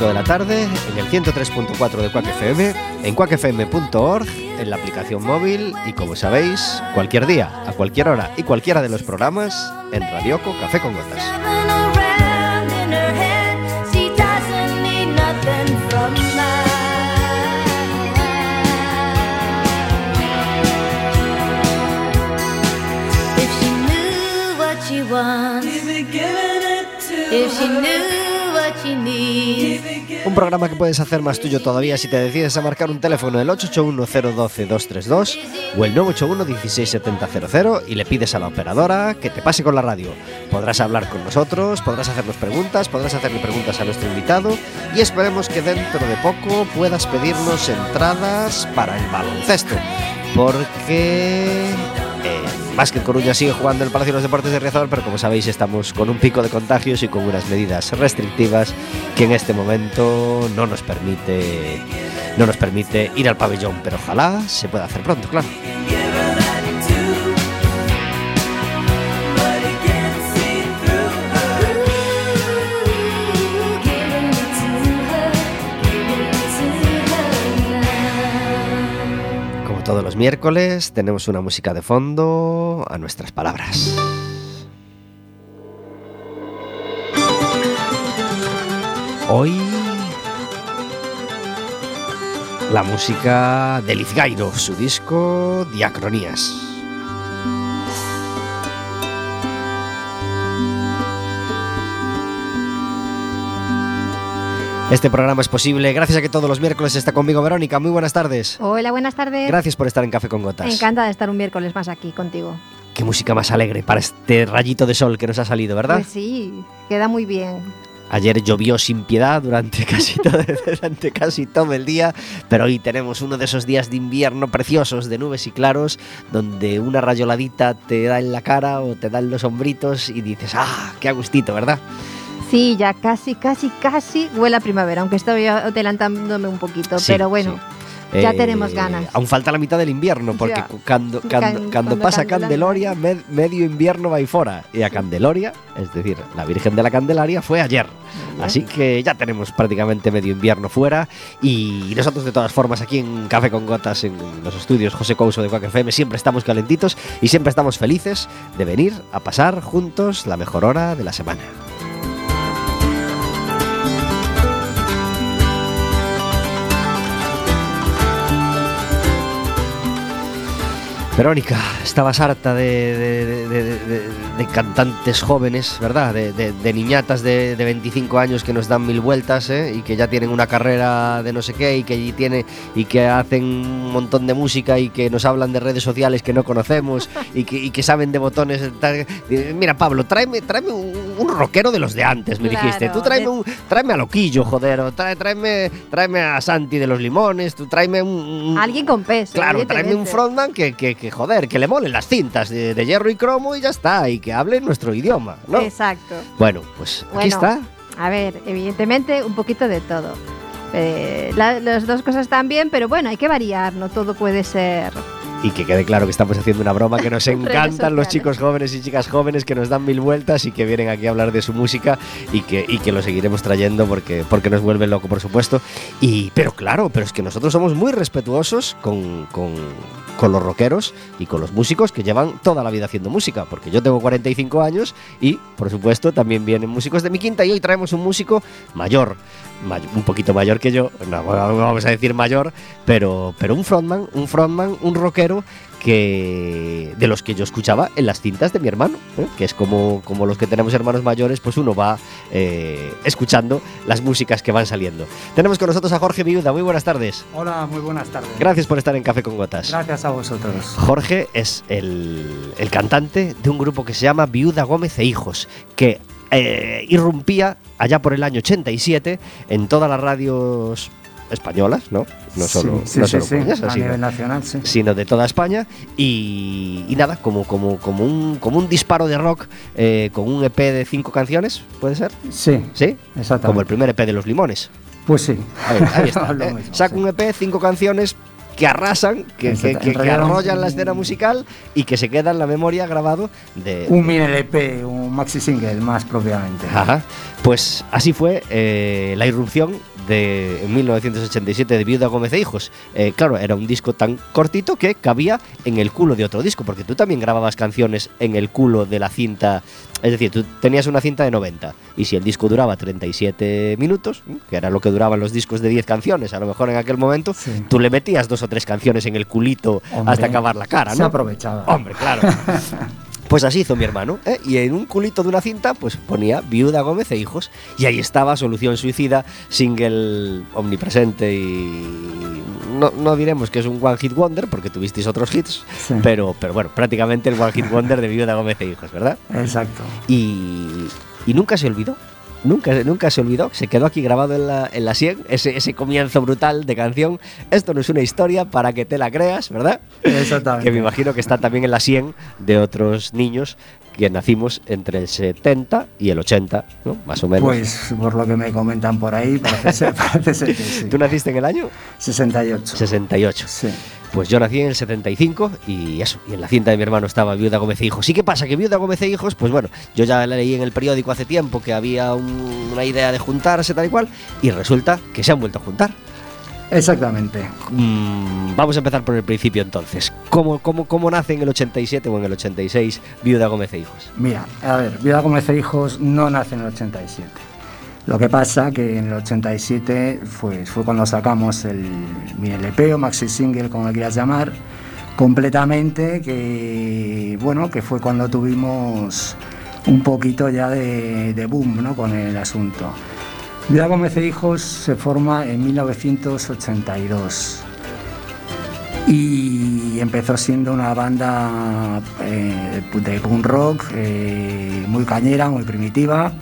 5 de la tarde, en el 103.4 de Quack FM, en quackfm.org, en la aplicación móvil y, como sabéis, cualquier día, a cualquier hora y cualquiera de los programas en Radioco Café con Gotas. If she knew Un programa que puedes hacer más tuyo todavía si te decides a marcar un teléfono del 881-012-232 o el 981-16700 y le pides a la operadora que te pase con la radio. Podrás hablar con nosotros, podrás hacernos preguntas, podrás hacerle preguntas a nuestro invitado y esperemos que dentro de poco puedas pedirnos entradas para el baloncesto. Porque eh, más que Coruña sigue jugando en el Palacio de los Deportes de Riazor, pero como sabéis estamos con un pico de contagios y con unas medidas restrictivas que en este momento no nos permite no nos permite ir al pabellón, pero ojalá se pueda hacer pronto, claro. Todos los miércoles, tenemos una música de fondo a nuestras palabras. Hoy la música de Lizgairo, su disco Diacronías. Este programa es posible gracias a que todos los miércoles está conmigo Verónica. Muy buenas tardes. Hola, buenas tardes. Gracias por estar en Café con Gotas. Encantada de estar un miércoles más aquí contigo. Qué música más alegre para este rayito de sol que nos ha salido, ¿verdad? Pues sí, queda muy bien. Ayer llovió sin piedad durante casi, todo, durante casi todo el día, pero hoy tenemos uno de esos días de invierno preciosos, de nubes y claros, donde una rayoladita te da en la cara o te da en los hombritos y dices, ¡ah, qué agustito, ¿verdad? Sí, ya casi, casi, casi huele a primavera, aunque estoy adelantándome un poquito, Sí, pero bueno, sí. ya Eh, tenemos ganas. Aún falta la mitad del invierno, porque cuando pasa Candelaria- Candeloria, med- medio invierno va y fora. Y a Candeloria, es decir, la Virgen de la Candelaria, fue ayer. Así que ya tenemos prácticamente medio invierno fuera. Y nosotros, de todas formas, aquí en Café con Gotas, en los estudios José Couso de Quack FM, siempre estamos calentitos y siempre estamos felices de venir a pasar juntos la mejor hora de la semana. Verónica, estabas harta de, de- de- de- cantantes jóvenes, ¿verdad? De, niñatas de, de 25 años que nos dan mil vueltas ¿eh? y que ya tienen una carrera de no sé qué y que, allí tiene, y que hacen un montón de música y que nos hablan de redes sociales que no conocemos y que, y que saben de botones. Mira, Pablo, tráeme, tráeme un, un rockero de los de antes, me Claro, dijiste. Tú tráeme, de- un, tráeme a Loquillo, joder, trae- tráeme, tráeme a Santi de los Limones, tú tráeme un... Alguien con peso. Claro, tráeme un frontman que, que, que, joder, que le molen las cintas de, de hierro y cromo y ya está, y que hable nuestro idioma, ¿no? Exacto. Bueno, pues aquí está. A ver, evidentemente un poquito de todo. Eh, la- las dos cosas están bien, pero bueno, hay que variar, no todo puede ser. Y que quede claro que estamos haciendo una broma, que nos encantan los chicos jóvenes y chicas jóvenes que nos dan mil vueltas y que vienen aquí a hablar de su música y que, y que lo seguiremos trayendo porque, porque nos vuelve loco, por supuesto. Y, pero claro, pero es que nosotros somos muy respetuosos con, con, con los rockeros y con los músicos que llevan toda la vida haciendo música, porque yo tengo 45 años y, por supuesto, también vienen músicos de mi quinta y hoy traemos un músico mayor, may- un poquito mayor que yo, no vamos a decir mayor, pero, pero un frontman, un frontman, un rockero que de los que yo escuchaba en las cintas de mi hermano, ¿eh? que es como, como los que tenemos hermanos mayores, pues uno va eh, escuchando las músicas que van saliendo. Tenemos con nosotros a Jorge Viuda, muy buenas tardes. Hola, muy buenas tardes. Gracias por estar en Café con Gotas. Gracias a vosotros. Jorge es el, el cantante de un grupo que se llama Viuda Gómez e Hijos, que eh, irrumpía allá por el año 87 en todas las radios españolas, ¿no? No solo, sí, no sí, solo sí, coruñesas, a sino- nivel nacional, sí. sino de toda España y, y nada, como, como, como, un, como un disparo de rock eh, con un EP de cinco canciones, ¿puede ser? Sí, ¿Sí? exactamente. Como el primer EP de Los Limones. Pues sí. Ahí, ahí está. ¿eh? mismo, un EP, cinco canciones que arrasan, que, que, arrollan la escena musical y que se queda en la memoria grabado de... Un mini LP, un maxi single más propiamente. Ajá. Pues así fue eh, la irrupción de en 1987 de Viuda Gómez e Hijos. Eh, claro, era un disco tan cortito que cabía en el culo de otro disco, porque tú también grababas canciones en el culo de la cinta. Es decir, tú tenías una cinta de 90 y si el disco duraba 37 minutos, ¿eh? que era lo que duraban los discos de 10 canciones, a lo mejor en aquel momento, Sí. tú le metías dos o tres canciones en el culito Hombre, hasta acabar la cara, Se ¿no? aprovechaba. Hombre, claro. Pues así hizo mi hermano, ¿eh? y en un culito de una cinta, pues ponía Viuda Gómez e Hijos, y ahí estaba Solución Suicida, single omnipresente y no, no diremos que es un One Hit Wonder, porque tuvisteis otros hits, Sí. pero, pero bueno, prácticamente el One Hit Wonder de Viuda Gómez e Hijos, ¿verdad? Exacto. Y, y nunca se olvidó. Nunca, nunca se olvidó, se quedó aquí grabado en la, en la 100, ese, ese comienzo brutal de canción. Esto no es una historia para que te la creas, ¿verdad? Exactamente. que me imagino que está también en la 100 de otros niños que nacimos entre el 70 y el 80, ¿no? Más o menos. Pues por lo que me comentan por ahí, parece ser, parece ser que sí. ¿Tú naciste en el año 68. 68? Sí. Pues yo nací en el 75 y eso, y en la cinta de mi hermano estaba Viuda Gómez e Hijos. ¿Y qué pasa? Que Viuda Gómez e Hijos, pues bueno, yo ya leí en el periódico hace tiempo que había un- una idea de juntarse tal y cual, y resulta que se han vuelto a juntar. Exactamente. Mm, vamos a empezar por el principio entonces. ¿Cómo, cómo, ¿Cómo nace en el 87 o en el 86 Viuda Gómez e Hijos? Mira, a ver, Vida Gómez e Hijos no nace en el 87. Lo que pasa que en el 87 pues, fue cuando sacamos el mi LP o maxi single, como lo quieras llamar, completamente, que bueno, que fue cuando tuvimos un poquito ya de, de boom ¿no? con el asunto. Vida Gómez e Hijos se forma en 1982 y empezó siendo una banda eh, de punk rock eh, muy cañera, muy primitiva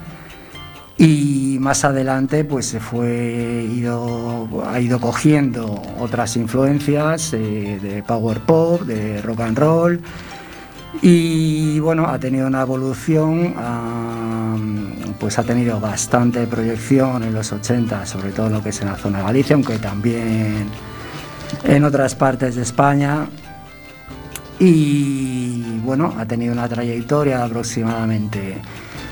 y más adelante pues se fue ido, ha ido cogiendo otras influencias eh, de power pop, de rock and roll y bueno, ha tenido una evolución, pues ha tenido bastante proyección en los 80, sobre todo lo que es en la zona de Galicia, aunque también en otras partes de España. Y bueno, ha tenido una trayectoria de aproximadamente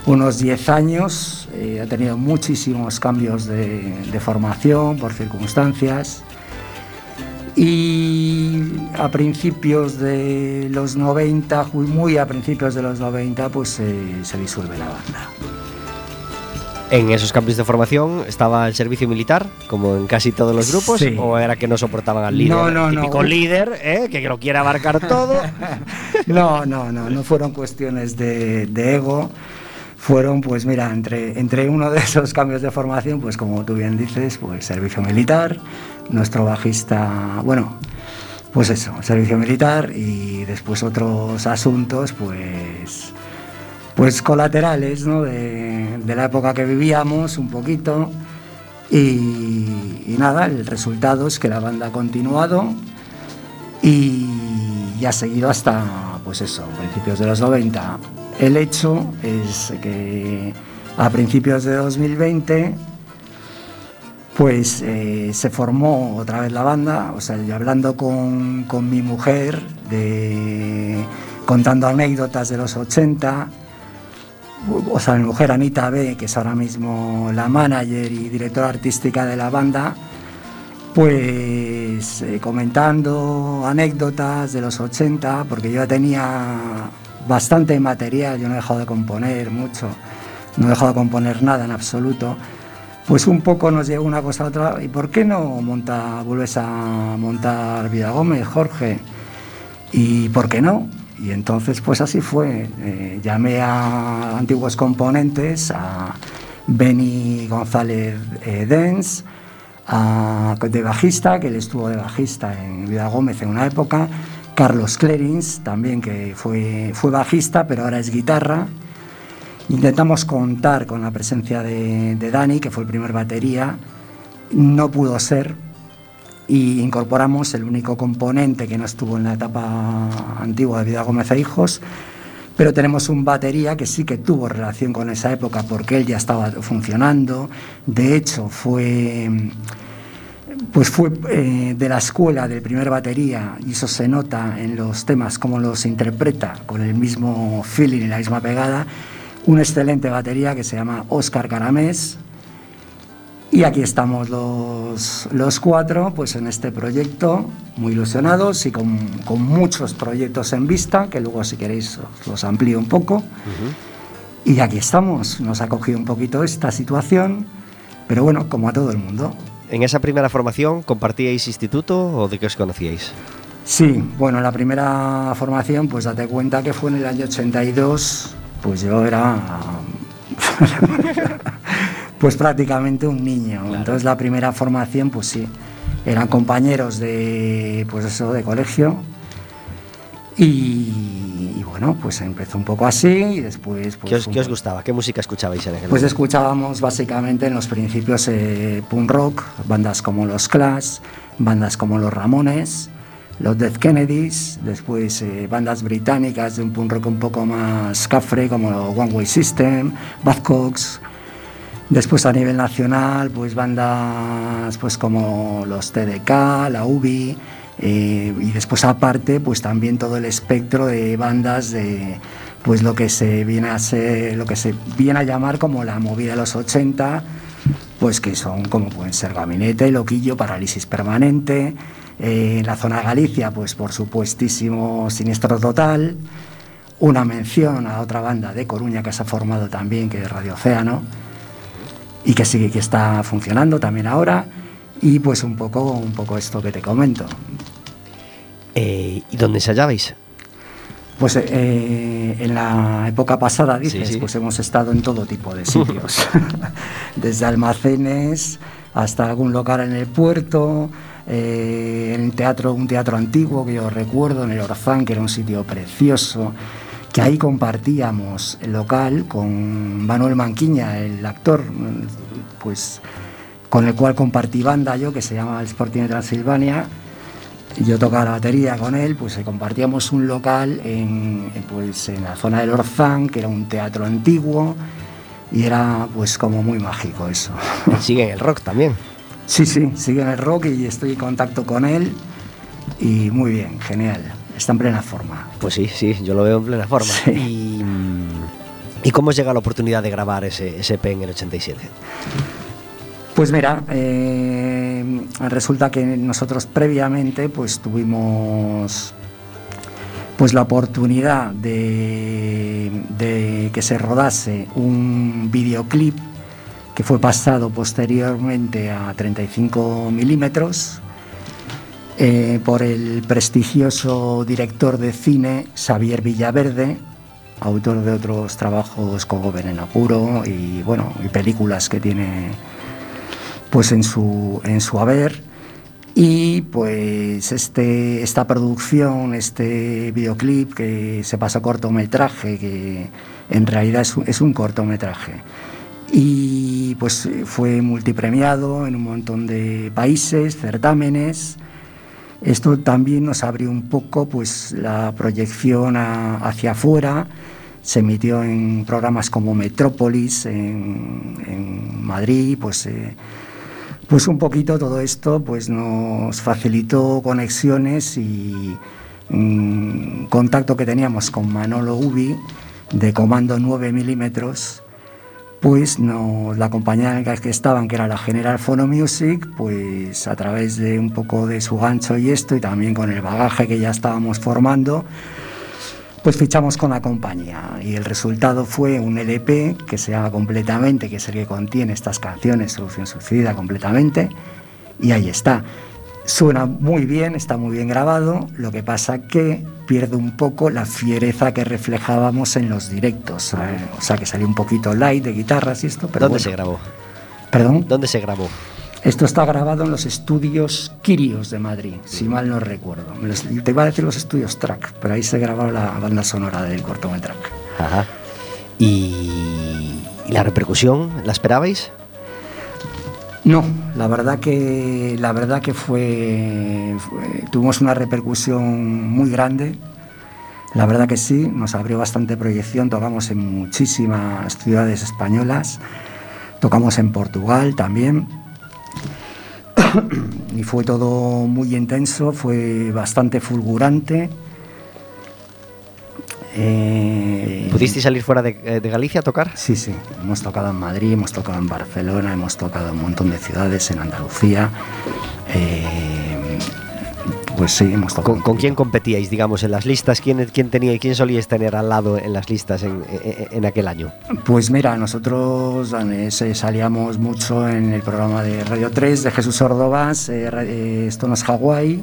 unos 10 años, eh, ha tenido muchísimos cambios de, formación por circunstancias. Y a principios de los 90, muy- muy a principios de los 90, pues eh, se disuelve la banda. En esos cambios de formación estaba el servicio militar, como en casi todos los grupos, Sí. o era que no soportaban al líder, No, no, el no. típico líder, ¿eh? que lo quiere abarcar todo. No, no, no, no fueron cuestiones de, de ego. Fueron, pues mira, entre, entre uno de esos cambios de formación, pues como tú bien dices, pues servicio militar, nuestro bajista, bueno, pues eso, servicio militar y después otros asuntos, pues, pues colaterales, ¿no? De, la época que vivíamos, un poquito. Y, nada, el resultado es que la banda ha continuado y, y ha seguido hasta, pues eso, principios de los 90. El hecho es que a principios de 2020, pues eh, se formó otra vez la banda, o sea, yo hablando con, con mi mujer, de, contando anécdotas de los 80, o sea, mi mujer Anita B, que es ahora mismo la manager y directora artística de la banda, pues eh, comentando anécdotas de los 80, porque yo ya tenía bastante material, yo no he dejado de componer mucho, no he dejado de componer nada en absoluto, pues un poco nos llegó una cosa a otra, ¿y por qué no monta, vuelves a montar Vida Gómez, Jorge? ¿Y por qué no? Y entonces pues así fue, Eh, llamé a antiguos componentes, a Benny González eh, Dens, a- de bajista, que él estuvo de bajista en Vida Gómez en una época, Carlos Clarins, también que fue, fue bajista, pero ahora es guitarra. Intentamos contar con la presencia de, de Dani, que fue el primer batería, no pudo ser, y incorporamos el único componente que no estuvo en la etapa antigua de Vida Gómez e Hijos, Pero tenemos un batería que sí que tuvo relación con esa época porque él ya estaba funcionando. De hecho, fue pues fue eh, de la escuela del primer batería y eso se nota en los temas como los interpreta con el mismo feeling y la misma pegada un excelente batería que se llama Oscar Caramés y aquí estamos los, los cuatro pues en este proyecto muy ilusionados y con, con, muchos proyectos en vista que luego si queréis os los amplío un poco. Y aquí estamos. Nos ha cogido un poquito esta situación pero bueno como a todo el mundo. ¿En esa primera formación compartíais instituto o de qué os conocíais? Sí, bueno, la primera formación, pues date cuenta que fue en el año 82, pues yo era pues prácticamente un niño. Claro. Entonces la primera formación, pues sí, eran compañeros de pues eso, de colegio. Y, y bueno, pues empezó un poco así y después... Pues, ¿Qué, os, ¿Qué, os, gustaba? ¿Qué música escuchabais en aquel Pues escuchábamos básicamente en los principios eh, punk rock, bandas como los Clash, bandas como los Ramones, los Dead Kennedys, después eh, bandas británicas de un punk rock un poco más cafre como One Way System, Buzzcocks, después a nivel nacional pues bandas pues como los TDK, la UBI, eh, y después aparte pues también todo el espectro de bandas de pues lo que se viene a ser lo que se viene a llamar como la movida de los 80 pues que son como pueden ser Gabinete, Loquillo, Parálisis Permanente eh, en la zona de Galicia pues por supuestísimo Siniestro Total una mención a otra banda de Coruña que se ha formado también que es Radio Océano y que sigue que está funcionando también ahora y pues un poco, un poco esto que te comento. Eh, ¿Y dónde ensayabais? Pues eh, en la época pasada, dices, sí, sí. pues hemos estado en todo tipo de sitios, desde almacenes hasta algún local en el puerto, eh, en el teatro, un teatro antiguo que yo recuerdo, en el Orzán, que era un sitio precioso, que ahí compartíamos el local con Manuel Manquiña, el actor, pues con el cual compartí banda yo, que se llama el Sporting de Transilvania. Yo tocaba la batería con él, pues compartíamos un local en, pues, en la zona del Orzán, que era un teatro antiguo, y era pues como muy mágico eso. ¿Sigue en el rock también? Sí, sí, sigue en el rock y estoy en contacto con él, y muy bien, genial, está en plena forma. Pues sí, sí, yo lo veo en plena forma. Sí. Y, ¿Y cómo os llega la oportunidad de grabar ese, ese P en el 87? Pues mira, eh, resulta que nosotros previamente pues tuvimos pues la oportunidad de, de, que se rodase un videoclip que fue pasado posteriormente a 35 milímetros eh, por el prestigioso director de cine Xavier Villaverde, autor de otros trabajos como Veneno Puro y bueno y películas que tiene pues en su, en su haber y pues este, esta producción, este videoclip que se pasó cortometraje, que en realidad es un, es un cortometraje y pues fue multipremiado en un montón de países, certámenes. Esto también nos abrió un poco pues la proyección a, hacia afuera. Se emitió en programas como Metrópolis en, en Madrid, pues eh, pues un poquito todo esto pues nos facilitó conexiones y un contacto que teníamos con Manolo Ubi de comando 9 milímetros pues nos, la compañía en la que estaban, que era la General Phono Music, pues a través de un poco de su gancho y esto, y también con el bagaje que ya estábamos formando, pues fichamos con la compañía y el resultado fue un LP que se llama completamente, que es el que contiene estas canciones, Solución Suicida completamente, y ahí está. Suena muy bien, está muy bien grabado, lo que pasa que pierde un poco la fiereza que reflejábamos en los directos, ¿eh? o sea que salió un poquito light de guitarras y esto, pero ¿Dónde bueno. se grabó? ¿Perdón? ¿Dónde se grabó? Esto está grabado en los estudios Quirios de Madrid, si mal no recuerdo. Te iba a decir los estudios Track, pero ahí se grabó la banda sonora del cortometraje. Ajá. ¿Y, ¿Y la repercusión? ¿La esperabais? No, la verdad que la verdad que fue, fue, tuvimos una repercusión muy grande. La verdad que sí, nos abrió bastante proyección, tocamos en muchísimas ciudades españolas, tocamos en Portugal también. y fue todo muy intenso, fue bastante fulgurante. Eh, ¿Pudiste salir fuera de, Galicia a tocar? Sí, sí, hemos tocado en Madrid, hemos tocado en Barcelona, hemos tocado en un montón de ciudades, en Andalucía. Eh, pues sí, hemos tocado. ¿Con, quién competíais, digamos, en las listas? ¿Quién, quién, tenía, quién solíais tener al lado en las listas en, aquel año? Pues mira, nosotros salíamos mucho en el programa de Radio 3 de Jesús Ordovás, eh, Esto no es Hawái.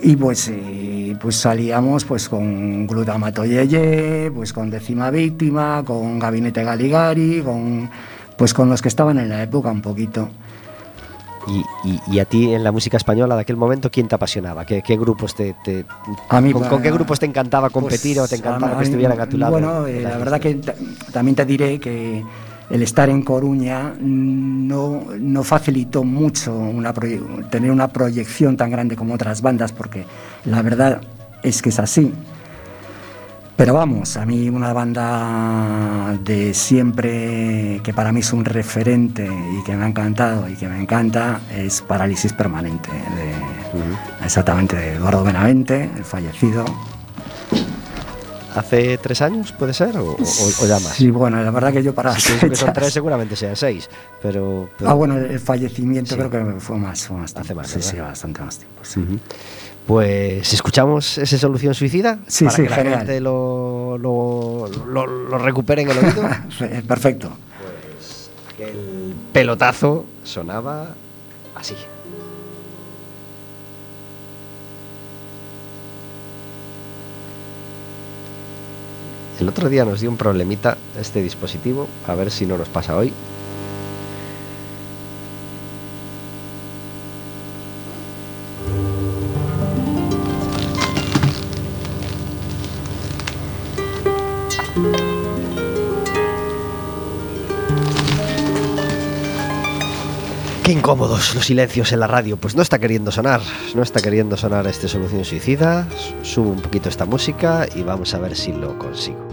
Y pues, eh, pues salíamos pues con Glutamato Yeye, pues con Décima Víctima, con Gabinete Galigari, con, pues con los que estaban en la época un poquito. Y, a ti en la música española de aquel momento, ¿quién te apasionaba? ¿Qué, grupos te, con, qué grupos te encantaba competir o te pues, encantaba que estuvieran a tu lado? Bueno, eh, la verdad que también te diré que el estar en Coruña no, no facilitó mucho una tener una proyección tan grande como otras bandas, porque la verdad es que es así. Pero vamos, a mí una banda de siempre que para mí es un referente y que me ha encantado y que me encanta es Parálisis Permanente, exactamente de Eduardo Benavente, el fallecido, hace tres años, ¿puede ser? ¿O, ya más? Sí, bueno, la verdad que yo para si que son tres seguramente sean seis, pero, Ah, bueno, el fallecimiento creo que fue más, fue más Hace más, sí, sí, bastante más tiempo, Pues escuchamos esa solución suicida sí, para sí, que la genial. gente lo, lo, lo, recupere en el oído. Perfecto. Pues el pelotazo sonaba así. El otro día nos dio un problemita este dispositivo, a ver si no nos pasa hoy. Qué incómodos los silencios en la radio. Pues no está queriendo sonar, no está queriendo sonar este solución suicida. Subo un poquito esta música y vamos a ver si lo consigo.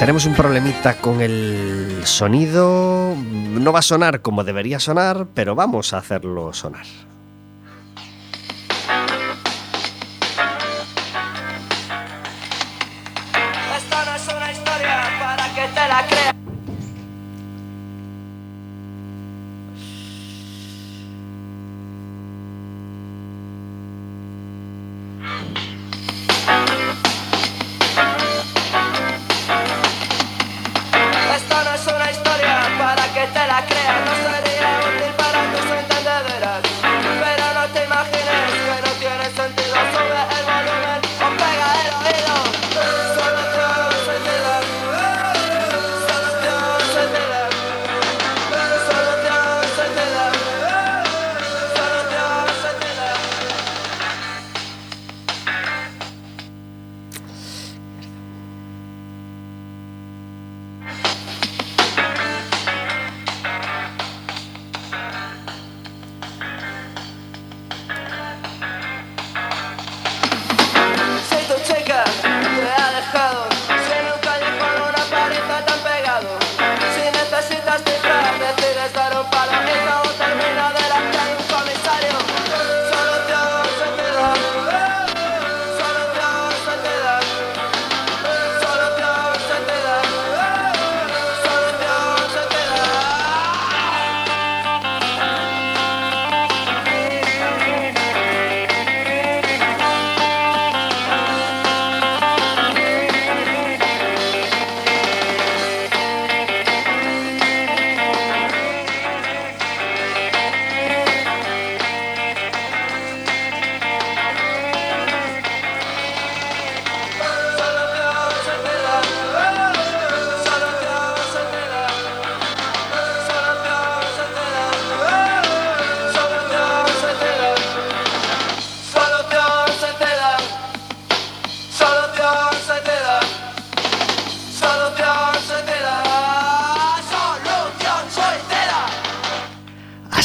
Tenemos un problemita con el sonido. No va a sonar como debería sonar, pero vamos a hacerlo sonar.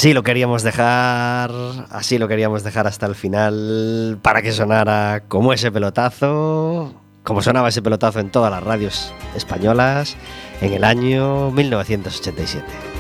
Así lo queríamos dejar, así lo queríamos dejar hasta el final para que sonara como ese pelotazo, como sonaba ese pelotazo en todas las radios españolas en el año 1987.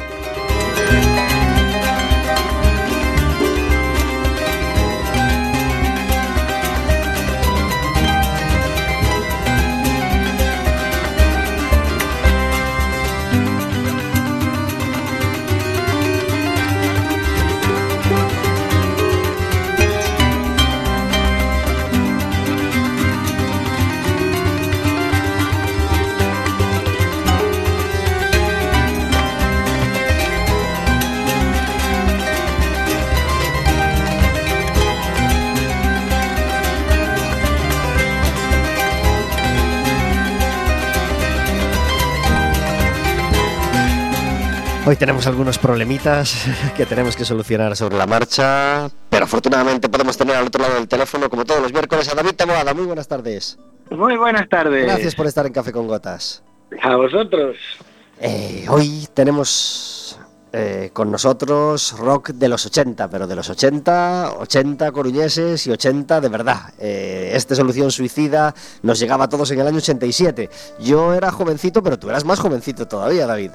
Hoy tenemos algunos problemitas que tenemos que solucionar sobre la marcha, pero afortunadamente podemos tener al otro lado del teléfono, como todos los miércoles, a David Taboada. Muy buenas tardes. Muy buenas tardes. Gracias por estar en Café con Gotas. A vosotros. Eh, hoy tenemos eh, con nosotros rock de los 80, pero de los 80, 80 coruñeses y 80 de verdad. Eh, este Solución Suicida nos llegaba a todos en el año 87. Yo era jovencito, pero tú eras más jovencito todavía, David.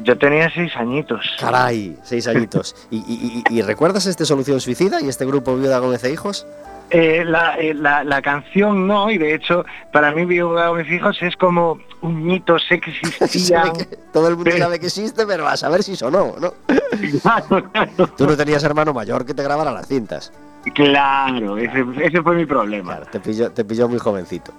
Yo tenía seis añitos. Caray, seis añitos. ¿Y, y- y- y recuerdas este Solución Suicida y este grupo Viuda Gómez e Hijos? Eh, la, eh, la, la canción no, y de hecho, para mí, Viuda mis hijos es como un mito, sé que existía. Que- todo el mundo sabe que existe, pero a saber si sonó, ¿no? claro, claro. Tú no tenías hermano mayor que te grabara las cintas. Claro, ese, ese fue mi problema. Claro, te pilló, te pilló muy jovencito.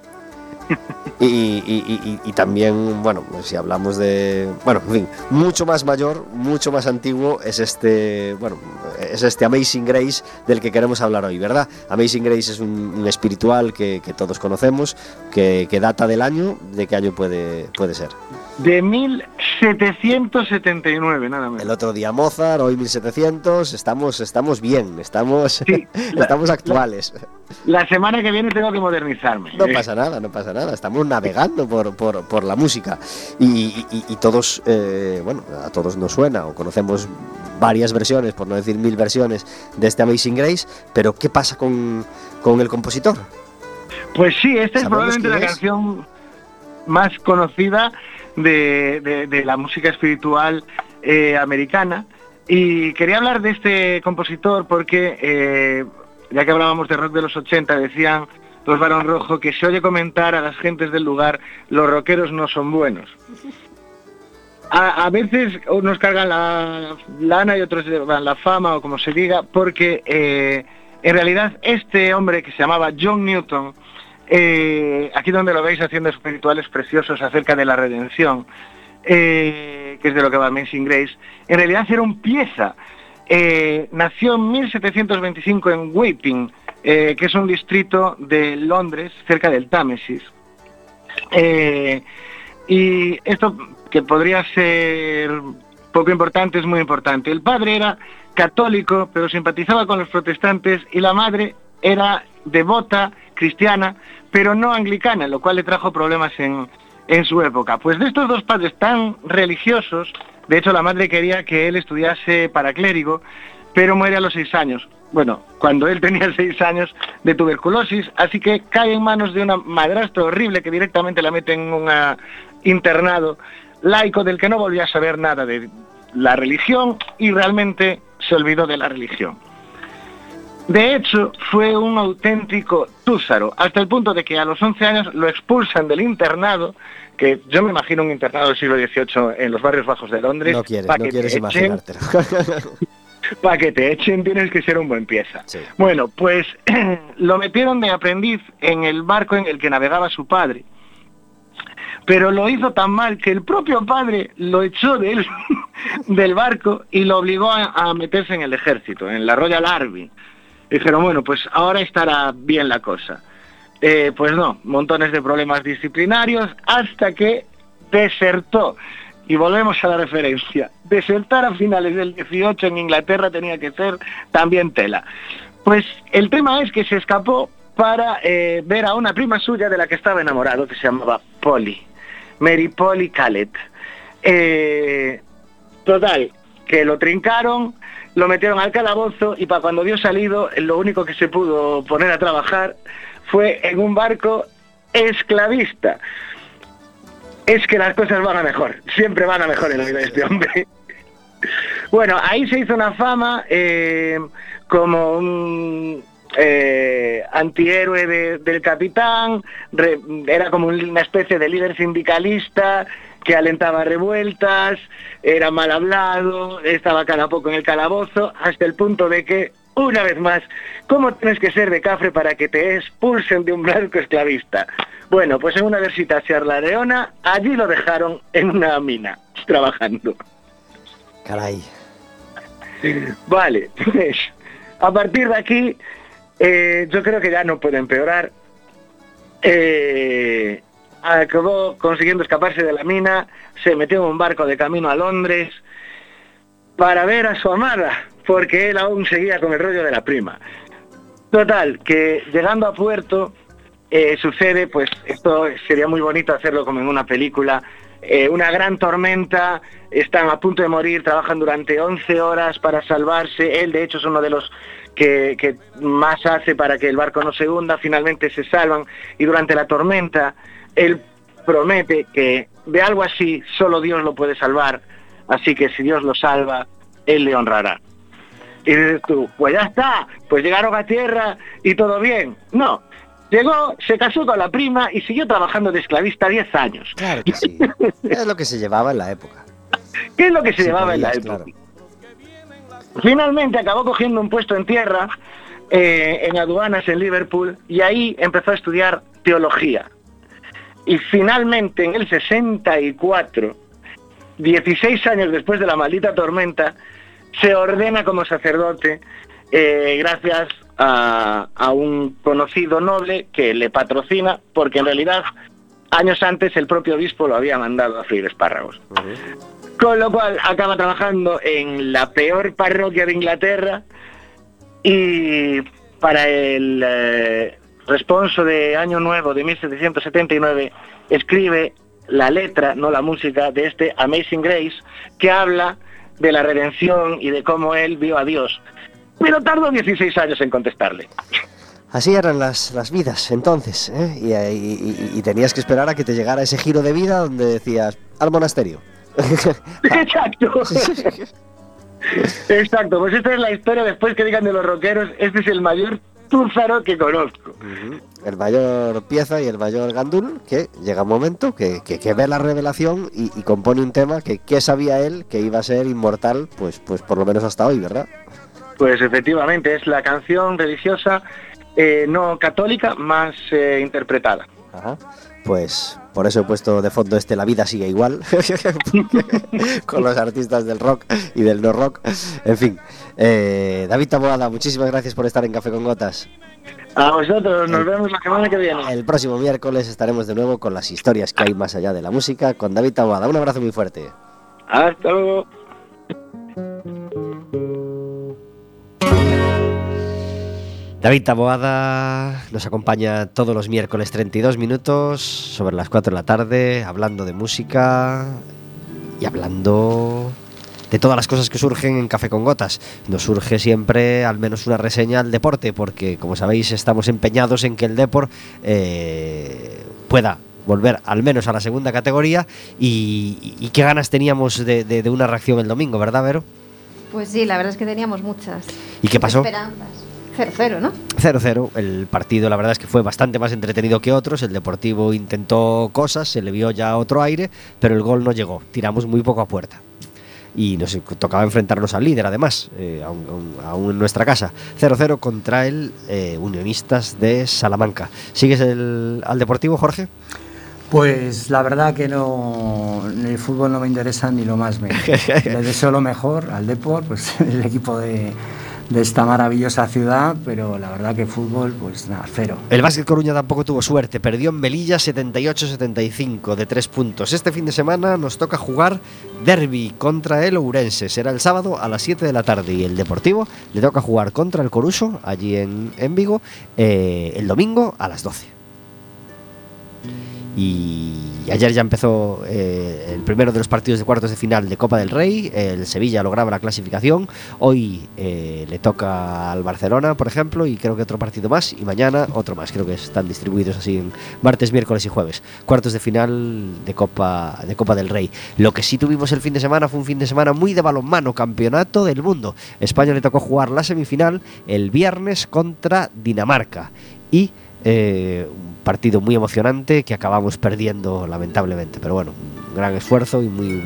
Y, y- y- también, bueno, pues si hablamos de. Bueno, en fin, mucho más mayor, mucho más antiguo es este. Bueno, es este Amazing Grace del que queremos hablar hoy, ¿verdad? Amazing Grace es un, un espiritual que, que todos conocemos, que, que data del año. ¿De qué año puede, puede ser? De 1779, nada más. El otro día Mozart, hoy 1700. Estamos, estamos bien, estamos, Sí, la- estamos actuales. La semana que viene tengo que modernizarme. No Eh, pasa nada, no pasa nada. Estamos navegando por, por, por la música. Y, y- y todos, eh, bueno, a todos nos suena o conocemos varias versiones, por no decir mil versiones, de este Amazing Grace. Pero, ¿qué pasa con, con el compositor? Pues sí, esta es ¿Sabemos probablemente la es? canción más conocida de, de- la música espiritual eh, americana. Y quería hablar de este compositor porque, eh, ya que hablábamos de rock de los 80, decían los Barón Rojo que se oye comentar a las gentes del lugar, los rockeros no son buenos. A, a veces unos cargan la lana y otros llevan la fama o como se diga, porque eh, en realidad este hombre que se llamaba John Newton, eh, aquí donde lo veis haciendo espirituales preciosos acerca de la redención, eh, que es de lo que va Amazing Grace, en realidad era un pieza. Eh, nació en 1725 en Wapping, que es un distrito de Londres, cerca del Támesis. Y esto que podría ser poco importante es muy importante. El padre era católico, pero simpatizaba con los protestantes y la madre era devota cristiana, pero no anglicana, lo cual le trajo problemas en, en su época. Pues de estos dos padres tan religiosos, de hecho la madre quería que él estudiase para clérigo, pero muere a los seis años. Bueno, cuando él tenía seis años de tuberculosis, así que cae en manos de una madrastra horrible que directamente la mete en un ah, internado laico del que no volvía a saber nada de la religión y realmente se olvidó de la religión. De hecho, fue un auténtico túzaro, hasta el punto de que a los 11 años lo expulsan del internado, que yo me imagino un internado del siglo XVIII en los barrios bajos de Londres. No quieres, no quieres imaginártelo. Para que te echen tienes que ser un buen pieza. Sí. Bueno, pues lo metieron de aprendiz en el barco en el que navegaba su padre. Pero lo hizo tan mal que el propio padre lo echó del, del barco y lo obligó a, a meterse en el ejército, en la Royal Army. Dijeron, bueno, pues ahora estará bien la cosa. Eh, pues no, montones de problemas disciplinarios hasta que desertó. Y volvemos a la referencia. Desertar a finales del 18 en Inglaterra tenía que ser también tela. Pues el tema es que se escapó para eh, ver a una prima suya de la que estaba enamorado, que se llamaba Polly, Mary Polly Callet. Eh, total, que lo trincaron lo metieron al calabozo y para cuando dio salido, lo único que se pudo poner a trabajar fue en un barco esclavista. Es que las cosas van a mejor, siempre van a mejor en la vida de este hombre. Bueno, ahí se hizo una fama eh, como un eh, antihéroe de- del capitán, era como una especie de líder sindicalista que alentaba revueltas, era mal hablado, estaba cada poco en el calabozo, hasta el punto de que, una vez más, ¿cómo tienes que ser de cafre para que te expulsen de un barco esclavista? Bueno, pues en una versita Sierra Leona, allí lo dejaron en una mina, trabajando. Caray. Vale, pues a partir de aquí eh, yo creo que ya no puede empeorar. Eh, acabó consiguiendo escaparse de la mina, se metió en un barco de camino a Londres para ver a su amada, porque él aún seguía con el rollo de la prima. Total, que llegando a puerto eh, sucede, pues esto sería muy bonito hacerlo como en una película, eh, una gran tormenta, están a punto de morir, trabajan durante 11 horas para salvarse, él de hecho es uno de los que, que más hace para que el barco no se hunda, finalmente se salvan y durante la tormenta él promete que de algo así solo Dios lo puede salvar, así que si Dios lo salva, él le honrará. Y dices tú, pues ya está, pues llegaron a tierra y todo bien. No, llegó, se casó con la prima y siguió trabajando de esclavista 10 años. Claro que sí. es lo que se llevaba en la época. ¿Qué es lo que se llevaba en la época? claro. Finalmente acabó cogiendo un puesto en tierra, eh, en aduanas en Liverpool, y ahí empezó a estudiar teología. Y finalmente en el 64, 16 años después de la maldita tormenta, se ordena como sacerdote eh, gracias a, a un conocido noble que le patrocina, porque en realidad años antes el propio obispo lo había mandado a freír espárragos. Con lo cual acaba trabajando en la peor parroquia de Inglaterra y para el eh, responso de Año Nuevo de 1779 escribe la letra, no la música, de este Amazing Grace que habla de la redención y de cómo él vio a Dios. Pero tardó 16 años en contestarle. Así eran las, las vidas entonces, ¿eh? y, y- y- y tenías que esperar a que te llegara ese giro de vida donde decías, al monasterio. Exacto. Exacto, pues esta es la historia después que digan de los rockeros, este es el mayor túzaro que conozco. el mayor pieza y el mayor gandul, que llega un momento que, que, que ve la revelación y, y compone un tema que, que sabía él que iba a ser inmortal, pues, pues por lo menos hasta hoy, ¿verdad? Pues efectivamente es la canción religiosa eh, no católica más eh, interpretada. Ajá. Pues por eso he puesto de fondo este La vida sigue igual, con los artistas del rock y del no rock. En fin, eh, David Taboada, muchísimas gracias por estar en Café con Gotas. A vosotros, nos vemos la semana que viene. El próximo miércoles estaremos de nuevo con las historias que hay más allá de la música con David Taboada. Un abrazo muy fuerte. Hasta luego. David Taboada nos acompaña todos los miércoles 32 minutos sobre las 4 de la tarde, hablando de música y hablando de todas las cosas que surgen en Café con Gotas. Nos surge siempre al menos una reseña al deporte, porque como sabéis estamos empeñados en que el deporte pueda volver al menos a la segunda categoría y, y qué ganas teníamos de, de- de una reacción el domingo, ¿verdad, Vero? Pues sí, la verdad es que teníamos muchas. ¿Y qué pasó? Esperanzas. 0-0, ¿no? 0-0. El partido, la verdad es que fue bastante más entretenido que otros. El Deportivo intentó cosas, se le vio ya otro aire, pero el gol no llegó. Tiramos muy poco a puerta. Y nos tocaba enfrentarnos al líder, además, eh, aún, aún- aún en nuestra casa. 0-0 contra el eh, Unionistas de Salamanca. ¿Sigues el- al Deportivo, Jorge? Pues la verdad que no, el fútbol no me interesa ni lo más mínimo. Le deseo lo mejor al Depor, pues el equipo de, de esta maravillosa ciudad, pero la verdad que fútbol, pues nada, cero. El Básquet Coruña tampoco tuvo suerte, perdió en Melilla 78-75 de 3 puntos. Este fin de semana nos toca jugar derby contra el Ourense. Será el sábado a las 7 de la tarde y el Deportivo le toca jugar contra el Coruso, allí en, en Vigo, eh, el domingo a las 12. Y ayer ya empezó eh, el primero de los partidos de cuartos de final de Copa del Rey. El Sevilla lograba la clasificación. Hoy eh, le toca al Barcelona, por ejemplo, y creo que otro partido más. Y mañana otro más. Creo que están distribuidos así martes, miércoles y jueves. Cuartos de final de Copa, de Copa del Rey. Lo que sí tuvimos el fin de semana fue un fin de semana muy de balonmano, campeonato del mundo. España le tocó jugar la semifinal el viernes contra Dinamarca. Y eh, un partido muy emocionante que acabamos perdiendo lamentablemente, pero bueno, un gran esfuerzo y muy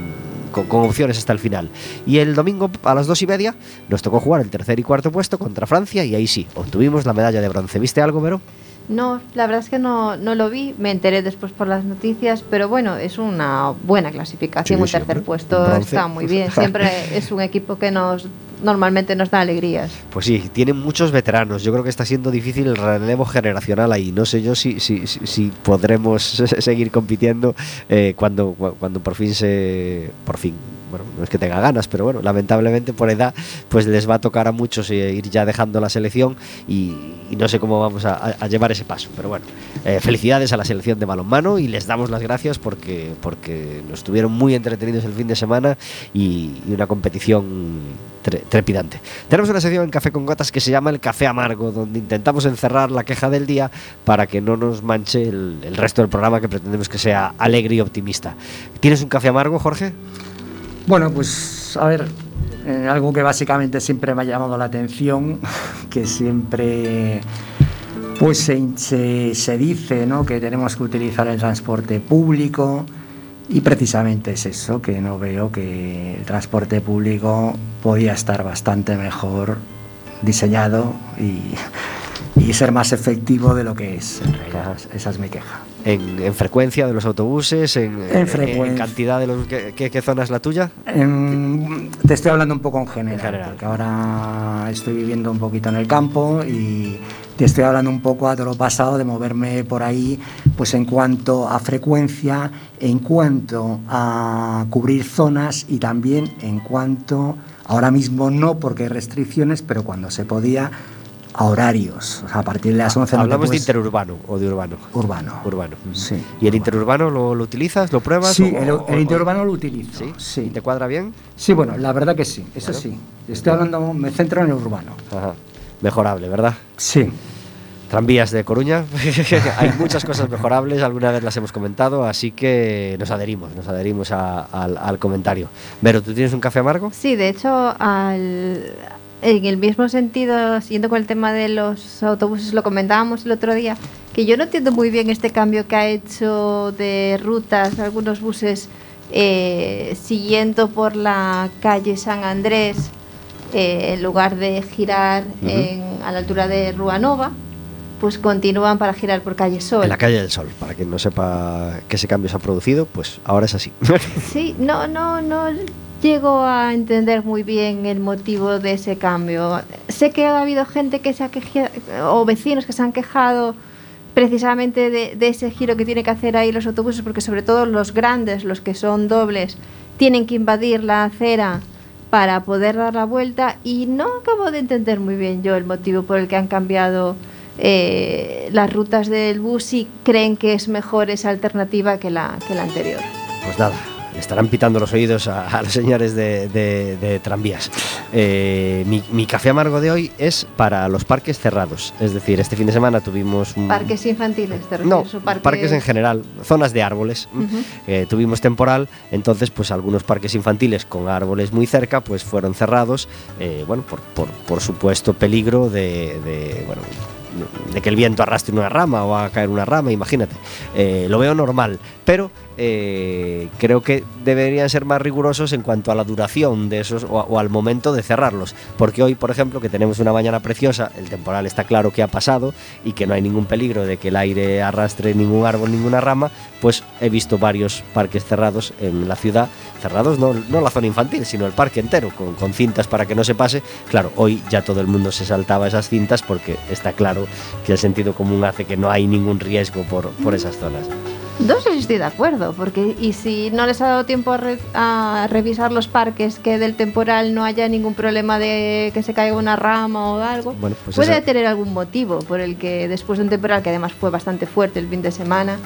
con, con opciones hasta el final. Y el domingo a las dos y media nos tocó jugar el tercer y cuarto puesto contra Francia y ahí sí, obtuvimos la medalla de bronce. ¿Viste algo, Vero? No, la verdad es que no, no lo vi, me enteré después por las noticias, pero bueno, es una buena clasificación, Sí, un tercer hombre, puesto bronce. está muy bien, siempre es un equipo que nos normalmente nos da alegrías. Pues sí, tienen muchos veteranos. Yo creo que está siendo difícil el relevo generacional ahí. No sé yo si, si, si, si podremos seguir compitiendo eh, cuando, cu- cuando por fin se. Por fin. Bueno, no es que tenga ganas, pero bueno, lamentablemente por edad, pues les va a tocar a muchos eh, ir ya dejando la selección y, no sé cómo vamos a, llevar ese paso. Pero bueno, eh, felicidades a la selección de balonmano y les damos las gracias porque, porque nos tuvieron muy entretenidos el fin de semana y, una competición tre- trepidante. Tenemos una sección en Café con Gotas que se llama el Café Amargo, donde intentamos encerrar la queja del día para que no nos manche el resto del programa que pretendemos que sea alegre y optimista. ¿Tienes un café amargo, Jorge? Bueno, pues a ver, eh, algo que básicamente siempre me ha llamado la atención, que siempre pues se, dice ¿no? que tenemos que utilizar el transporte público y precisamente es eso, que no veo que el transporte público podía estar bastante mejor diseñado y, ser más efectivo de lo que es. Esa es mi queja. En, en frecuencia de los autobuses, en, En frecuencia. cantidad de los... ¿qué, qué- qué zona es la tuya? Te estoy hablando un poco en general, En general. porque ahora estoy viviendo un poquito en el campo y te estoy hablando un poco a todo lo pasado de moverme por ahí, pues en cuanto a frecuencia, en cuanto a cubrir zonas y también en cuanto, ahora mismo no porque hay restricciones, pero cuando se podía, a horarios. O sea, a partir de las 11 no te Hablamos de puedes- interurbano o de urbano. Urbano. Urbano. Sí. ¿Y el interurbano lo, lo utilizas, lo pruebas? Sí, o- el, o- el o- interurbano lo utilizo. ¿Sí? sí. ¿Y ¿Te cuadra bien? Sí, bueno, la verdad que sí, eso Claro. sí. Estoy hablando, me centro en el urbano. Ajá. Mejorable, ¿verdad? Sí. Tranvías de Coruña. Hay muchas cosas mejorables, alguna vez las hemos comentado, así que nos adherimos, nos adherimos a- al, al comentario. Pero, ¿tú tienes un café amargo? Sí, de hecho, al, en el mismo sentido, siguiendo con el tema de los autobuses, lo comentábamos el otro día, que yo no entiendo muy bien este cambio que ha hecho de rutas, algunos buses eh, siguiendo por la calle San Andrés, eh, en lugar de girar Ujú. en- a la altura de Ruanova, pues continúan para girar por calle Sol. En la calle del Sol, para quien no sepa que ese cambio se ha producido, pues ahora es así. Sí, no, no, no llego a entender muy bien el motivo de ese cambio. Sé que ha habido gente que se ha quejado, o vecinos que se han quejado precisamente de, ese giro que tiene que hacer ahí los autobuses, porque sobre todo los grandes, los que son dobles, tienen que invadir la acera para poder dar la vuelta y no acabo de entender muy bien yo el motivo por el que han cambiado eh, las rutas del bus y creen que es mejor esa alternativa que la, que la anterior. Pues nada, le estarán pitando los oídos a, a los señores de, de- de tranvías. Eh, mi, mi café amargo de hoy es para los parques cerrados. Es decir, este fin de semana tuvimos un... Parques infantiles, ¿te No, parques... parques en general, zonas de árboles. Eh, tuvimos temporal, entonces pues algunos parques infantiles con árboles muy cerca pues fueron cerrados, eh, bueno, por, por, por supuesto peligro de, de, bueno, de que el viento arrastre una rama o a caer una rama, imagínate. Lo veo normal, pero eh, creo que deberían ser más rigurosos en cuanto a la duración de esos o, al momento de cerrarlos. Porque hoy, por ejemplo, que tenemos una mañana preciosa, el temporal está claro que ha pasado y que no hay ningún peligro de que el aire arrastre ningún árbol, ninguna rama, pues he visto varios parques cerrados en la ciudad, cerrados no, no la zona infantil, sino el parque entero, con, con cintas para que no se pase. Claro, hoy ya todo el mundo se saltaba esas cintas porque está claro que el sentido común hace que no hay ningún riesgo por, por esas zonas. No sé si estoy de acuerdo, porque y si no les ha dado tiempo a, re- a revisar los parques, que del temporal no haya ningún problema de que se caiga una rama o algo, Bueno, pues puede esa- tener algún motivo por el que después de un temporal que además fue bastante fuerte el fin de semana,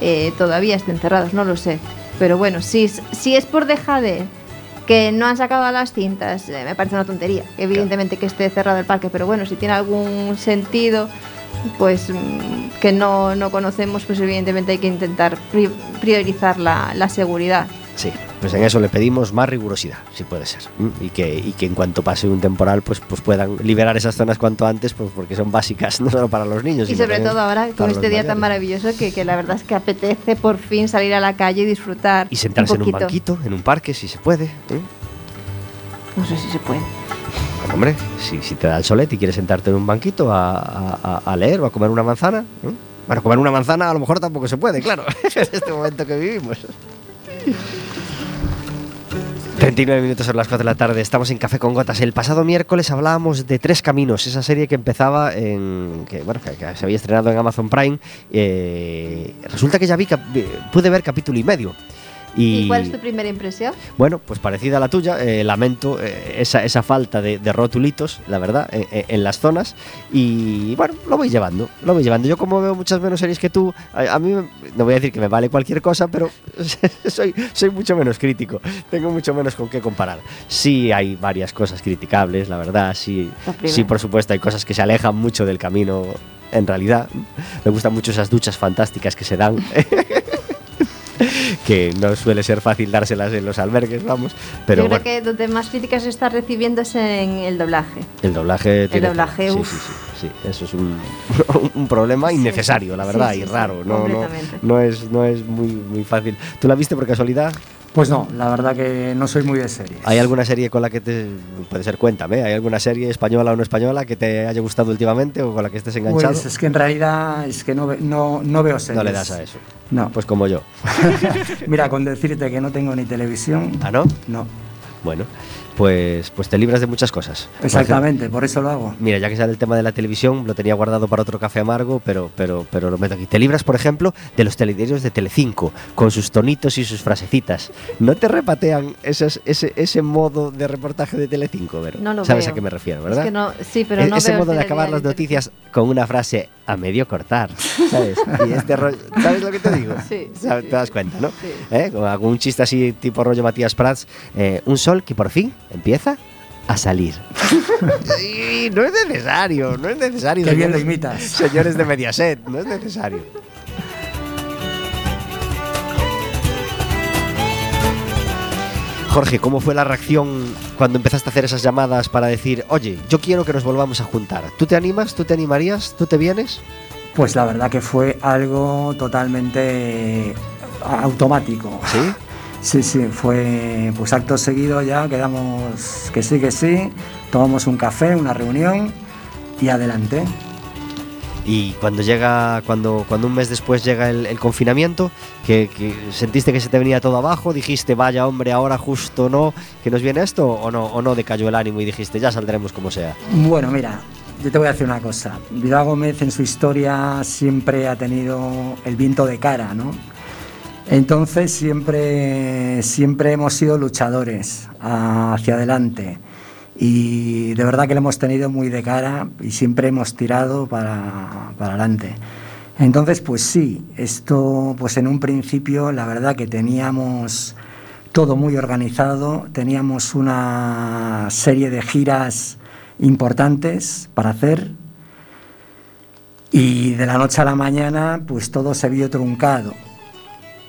eh, todavía estén cerrados, no lo sé. Pero bueno, si, si es por dejadez que no han sacado a las cintas, eh, me parece una tontería. Evidentemente que esté cerrado el parque, pero bueno, si tiene algún sentido, pues mm, que no, no conocemos, pues evidentemente hay que intentar pri- priorizar la, la seguridad. Sí, pues en eso le pedimos más rigurosidad, si puede ser. Y que, y que en cuanto pase un temporal, pues, pues puedan liberar esas zonas cuanto antes, pues porque son básicas no solo para los niños. Y sino sobre todo ahora con este día tan maravilloso que, que la verdad es que apetece por fin salir a la calle y disfrutar. Y sentarse en un banquito, en un parque, si se puede. ¿eh? No sé si se puede. Hombre, si, te da el solet y quieres sentarte en un banquito a, leer o a comer una manzana. ¿eh? Bueno, comer una manzana a lo mejor tampoco se puede, claro, en este momento que vivimos. 39 minutos son las 4 de la tarde, estamos en Café con Gotas. El pasado miércoles hablábamos de Tres Caminos, esa serie que empezaba en. que, bueno, que, se había estrenado en Amazon Prime. Eh, resulta que ya vi, cap- pude ver capítulo y medio. ¿Y cuál es tu primera impresión? Bueno, pues parecida a la tuya, eh, lamento eh, esa, esa falta de, de rotulitos, la verdad, en, en- las zonas. Y bueno, lo voy llevando, lo voy llevando. Yo como veo muchas menos series que tú, a, a mí no voy a decir que me vale cualquier cosa, pero soy, soy mucho menos crítico, tengo mucho menos con qué comparar. Sí hay varias cosas criticables, la verdad, sí, sí por supuesto hay cosas que se alejan mucho del camino en realidad. Me gustan mucho esas duchas fantásticas que se dan. que no suele ser fácil dárselas en los albergues, vamos. Pero Yo creo bueno, que donde más críticas se está recibiendo es en el doblaje. el doblaje tiene doblaje, sí, sí, sí, sí, eso es un, un problema Sí, innecesario, la verdad, sí, y raro. no, no, no es, no es muy, muy fácil. ¿Tú la viste por casualidad? Pues no, la verdad que no soy muy de series. ¿Hay alguna serie con la que te. Puede ser, cuéntame, ¿hay alguna serie española o no española que te haya gustado últimamente o con la que estés enganchado? Pues es que en realidad es que no, no, no veo series. no le das a eso. No. Pues como yo. Mira, con decirte que no tengo ni televisión. ¿Ah, no? No, Bueno, pues, pues te libras de muchas cosas. Por ejemplo, exactamente, por eso lo hago. Mira, ya que sale el tema de la televisión, lo tenía guardado para otro café amargo, pero, pero, pero lo meto aquí. Te libras, por ejemplo, de los telediarios de Telecinco, con sus tonitos y sus frasecitas. ¿No te repatean esas- ese, ese modo de reportaje de Telecinco, Vero? No lo ¿Sabes veo. a qué me refiero, Es verdad? que no, sí, pero E- no ese veo modo de acabar las noticias con una frase a medio cortar, ¿sabes? Y este rollo- ¿Sabes lo que te digo? Sí, sí, Te das cuenta, ¿no? Sí. ¿Eh? Con algún chiste así tipo rollo Matías Prats. eh, un sol que por fin empieza a salir. Y no es necesario, no es necesario. Qué bien lo imitas. Señores de Mediaset, no es necesario. Jorge, ¿cómo fue la reacción cuando empezaste a hacer esas llamadas para decir, oye, yo quiero que nos volvamos a juntar? ¿Tú te animas? ¿Tú te animarías? ¿Tú te vienes? Pues la verdad que fue algo totalmente automático. ¿Sí? Sí, sí, fue pues acto seguido ya, quedamos que sí, que sí, tomamos un café, una reunión y adelante. Y cuando llega, cuando, cuando un mes después llega el, el confinamiento, que, que sentiste que se te venía todo abajo, dijiste, vaya hombre, ahora justo no, que nos viene esto, o no, o no decayó el ánimo y dijiste, ya saldremos como sea. Bueno, mira, yo te voy a decir una cosa. Vidal Gómez en su historia siempre ha tenido el viento de cara, ¿no? Entonces siempre, siempre hemos sido luchadores hacia adelante y de verdad que lo hemos tenido muy de cara y siempre hemos tirado para, para adelante. Entonces, pues sí, esto, pues en un principio, la verdad que teníamos todo muy organizado, teníamos una serie de giras importantes para hacer y de la noche a la mañana, pues todo se vio truncado.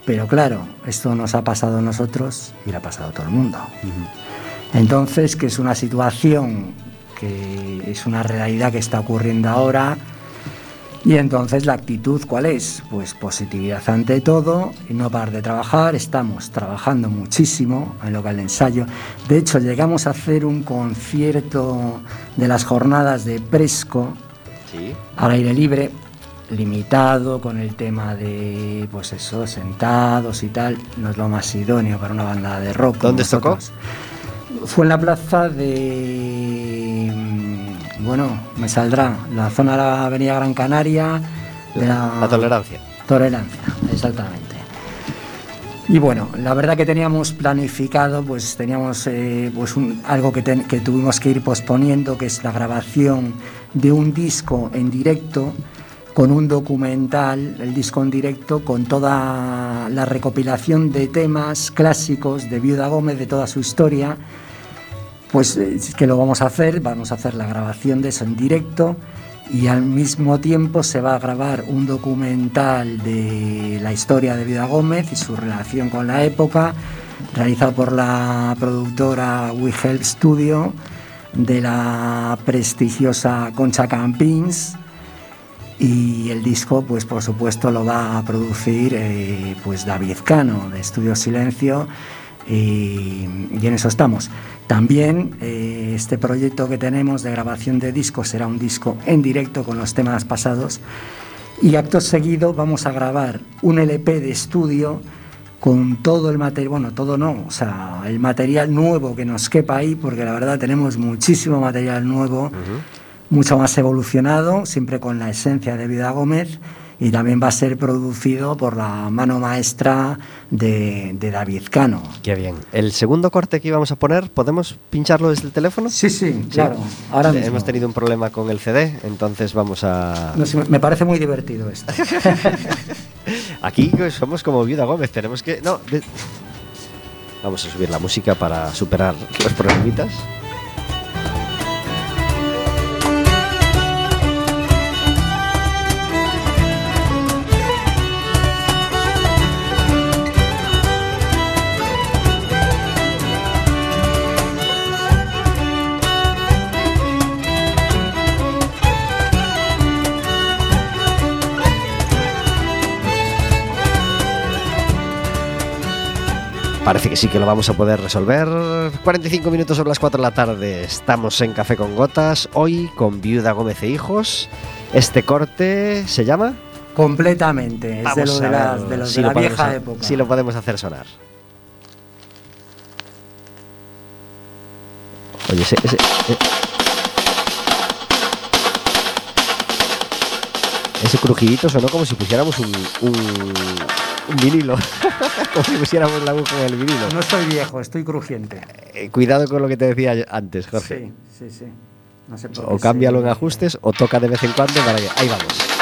Pero claro, esto nos ha pasado a nosotros y le ha pasado a todo el mundo. Entonces, que es una situación que es una realidad que está ocurriendo ahora. Y entonces la actitud, ¿cuál es? Pues positividad ante todo y no parar de trabajar. Estamos trabajando muchísimo en local de ensayo. De hecho, llegamos a hacer un concierto de las jornadas de Presco Sí. al aire libre, limitado con el tema de, pues eso, sentados y tal. No es lo más idóneo para una banda de rock. ¿Dónde tocó? Fue en la plaza de. mm, Bueno, me saldrá. La zona de la Avenida Gran Canaria. De la, La tolerancia. Tolerancia, exactamente. Y bueno, la verdad que teníamos planificado, pues teníamos eh, pues un- algo que, ten- que tuvimos que ir posponiendo, que es la grabación de un disco en directo con un documental, el disco en directo, con toda la recopilación de temas clásicos de Viuda Gómez, de toda su historia. Pues eh, que lo vamos a hacer, vamos a hacer la grabación de eso en directo y al mismo tiempo se va a grabar un documental de la historia de Viuda Gómez y su relación con la época, realizado por la productora We Help Studio de la prestigiosa Concha Campins y el disco pues por supuesto lo va a producir eh, pues David Cano de Estudio Silencio y, y en eso estamos. También eh, este proyecto que tenemos de grabación de discos será un disco en directo con los temas pasados y acto seguido vamos a grabar un LP de estudio con todo el material, bueno, todo no, o sea, el material nuevo que nos quepa ahí, porque la verdad tenemos muchísimo material nuevo, mucho más evolucionado, siempre con la esencia de Vida Gómez y también va a ser producido por la mano maestra de, de, David Cano. Qué bien. El segundo corte que íbamos a poner, ¿podemos pincharlo desde el teléfono? Sí, sí, claro. Ahora mismo. Hemos tenido un problema con el CD, entonces vamos a... No me parece muy divertido esto. Aquí somos como Viuda Gómez, tenemos que... No, de... Vamos a subir la música para superar los problemitas. Parece que sí que lo vamos a poder resolver. 45 minutos sobre las 4 de la tarde. Estamos en Café con Gotas. Hoy con Viuda Gómez e Hijos. Este corte se llama. Completamente. es de, lo de, la, de, los si de la lo vieja podemos, época. Si lo podemos hacer sonar. Oye, ese. ese eh. Ese crujidito sonó como si pusiéramos un, un, un vinilo. como si pusiéramos la aguja en el vinilo. No estoy viejo, estoy crujiente. Eh, cuidado con lo que te decía antes, Jorge. Sí, sí, sí. No sé por O cámbialo se- en ajustes o toca de vez en cuando para que. Ahí vamos.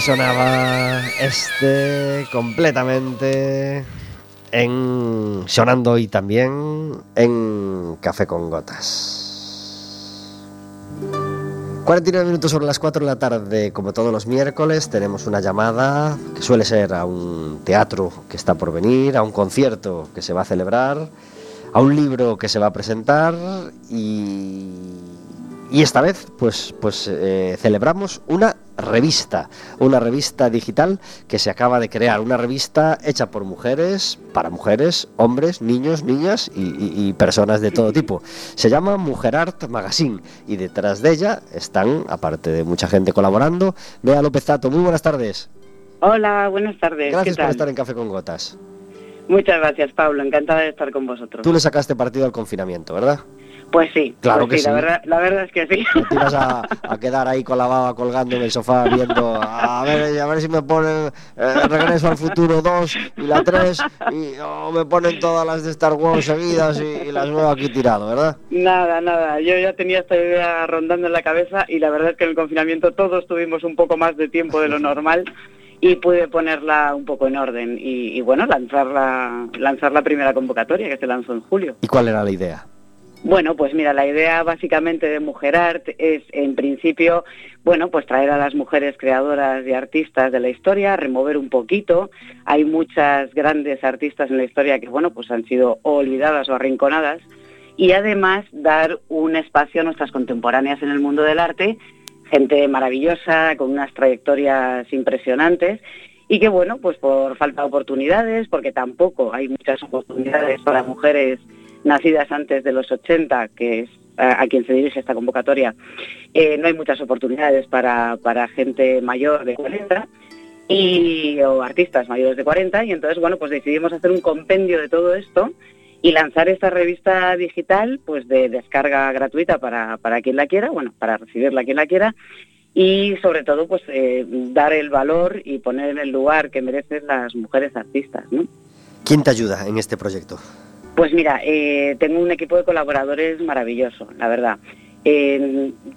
Sonaba este completamente en sonando y también en Café con Gotas. 49 minutos sobre las 4 de la tarde, como todos los miércoles, tenemos una llamada que suele ser a un teatro que está por venir, a un concierto que se va a celebrar, a un libro que se va a presentar y, y esta vez pues, pues eh, celebramos una revista, una revista digital que se acaba de crear, una revista hecha por mujeres, para mujeres, hombres, niños, niñas y, y- y personas de todo tipo. Se llama Mujer Art Magazine y detrás de ella están, aparte de mucha gente colaborando, Bea López Tato. Muy buenas tardes. Hola, buenas tardes. Gracias ¿Qué por estar en Café con Gotas. Muchas gracias, Pablo. Encantada de estar con vosotros. Tú le sacaste partido al confinamiento, ¿verdad? Pues sí, Claro pues que sí. La verdad, la verdad es que sí. Te ibas a, a quedar ahí con la baba colgando en el sofá viendo a ver, a ver si me ponen eh, Regreso al Futuro 2 y la 3 y o me ponen todas las de Star Wars seguidas y, y las veo aquí tirado, ¿verdad? nada, nada. Yo ya tenía esta idea rondando en la cabeza y la verdad es que en el confinamiento todos tuvimos un poco más de tiempo de lo normal y pude ponerla un poco en orden y, y, bueno, lanzar la, lanzar la primera convocatoria que se lanzó en julio. ¿Y cuál era la idea? Bueno, pues mira, la idea básicamente de Mujer Art es, en principio, bueno, pues traer a las mujeres creadoras y artistas de la historia, remover un poquito. Hay muchas grandes artistas en la historia que, bueno, pues han sido olvidadas o arrinconadas. Y además dar un espacio a nuestras contemporáneas en el mundo del arte, gente maravillosa, con unas trayectorias impresionantes y que bueno, pues por falta de oportunidades, porque tampoco hay muchas oportunidades para mujeres nacidas antes de los 80, que es a, quien se dirige esta convocatoria, eh, no hay muchas oportunidades para, para gente mayor de 40 y, o artistas mayores de 40 y entonces bueno pues decidimos hacer un compendio de todo esto y lanzar esta revista digital pues de descarga gratuita para, para quien la quiera, bueno, para recibirla quien la quiera y sobre todo pues eh, dar el valor y poner en el lugar que merecen las mujeres artistas. ¿Quién te ayuda en este proyecto? Pues mira, eh, tengo un equipo de colaboradores maravilloso, la verdad.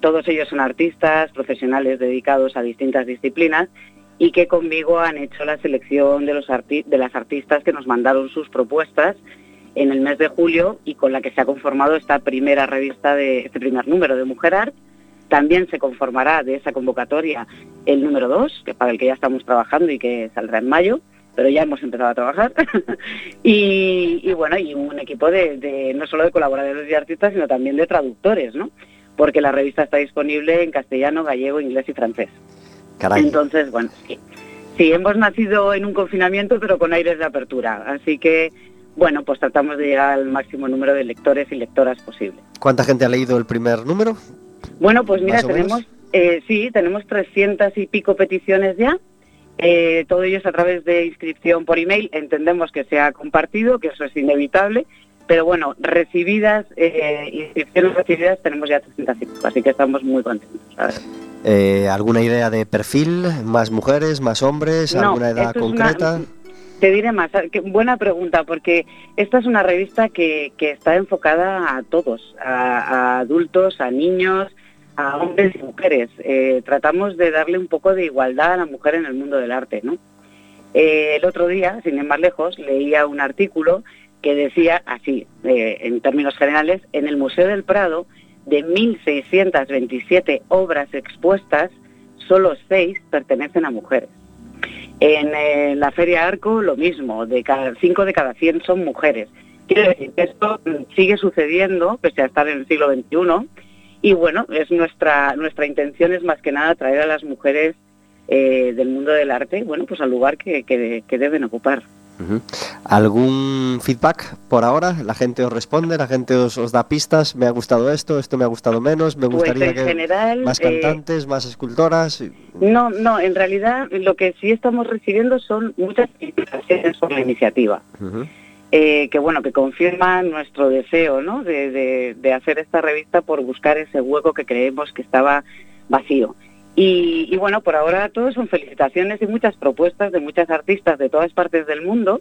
Todos ellos son artistas, profesionales dedicados a distintas disciplinas y que conmigo han hecho la selección de, los de las artistas que nos mandaron sus propuestas en el mes de julio y con la que se ha conformado esta primera revista de este primer número de Mujer Art. También se conformará de esa convocatoria el número 2, que para el que ya estamos trabajando y que saldrá en mayo, pero ya hemos empezado a trabajar. y, y bueno, y un equipo de, de no solo de colaboradores y artistas, sino también de traductores, ¿no? Porque la revista está disponible en castellano, gallego, inglés y francés. Caray. Entonces, bueno, sí. Sí, hemos nacido en un confinamiento, pero con aires de apertura. Así que, bueno, pues tratamos de llegar al máximo número de lectores y lectoras posible. ¿Cuánta gente ha leído el primer número? Bueno, pues mira, tenemos, eh, sí, tenemos 300 y pico peticiones ya. Eh, todo ello es a través de inscripción por email. Entendemos que se ha compartido, que eso es inevitable. Pero bueno, recibidas, eh, inscripciones recibidas tenemos ya 300 y pico, así que estamos muy contentos. Eh, ¿Alguna idea de perfil? ¿Más mujeres? ¿Más hombres? No, ¿Alguna edad una- concreta? Te diré más, que- buena pregunta, porque esta es una revista que, que está enfocada a todos, a, a adultos, a niños, a hombres y mujeres. Eh, tratamos de darle un poco de igualdad a la mujer en el mundo del arte, ¿no? Eh, el otro día, sin ir más lejos, leía un artículo que decía así, eh, en términos generales, en el Museo del Prado, de 1.627 obras expuestas, solo seis pertenecen a mujeres. En la Feria Arco lo mismo, de cada, cinco de cada 100 son mujeres. Quiero decir que esto mm, sigue sucediendo, pese a estar en el siglo XXI, y bueno, es nuestra, nuestra intención es más que nada traer a las mujeres eh, del mundo del arte, bueno, pues al lugar que, que- que deben ocupar. ¿Algún feedback por ahora? ¿La gente os responde? ¿La gente os, os da pistas? ¿Me ha gustado esto? ¿Esto me ha gustado menos? ¿Me Pues gustaría en que general... más eh, cantantes, más escultoras? No, no, en realidad lo que sí estamos recibiendo son muchas felicitaciones por la iniciativa. Eh, que bueno que confirman nuestro deseo ¿no? de, de- de hacer esta revista por buscar ese hueco que creemos que estaba vacío y, y, bueno por ahora todo son felicitaciones y muchas propuestas de muchas artistas de todas partes del mundo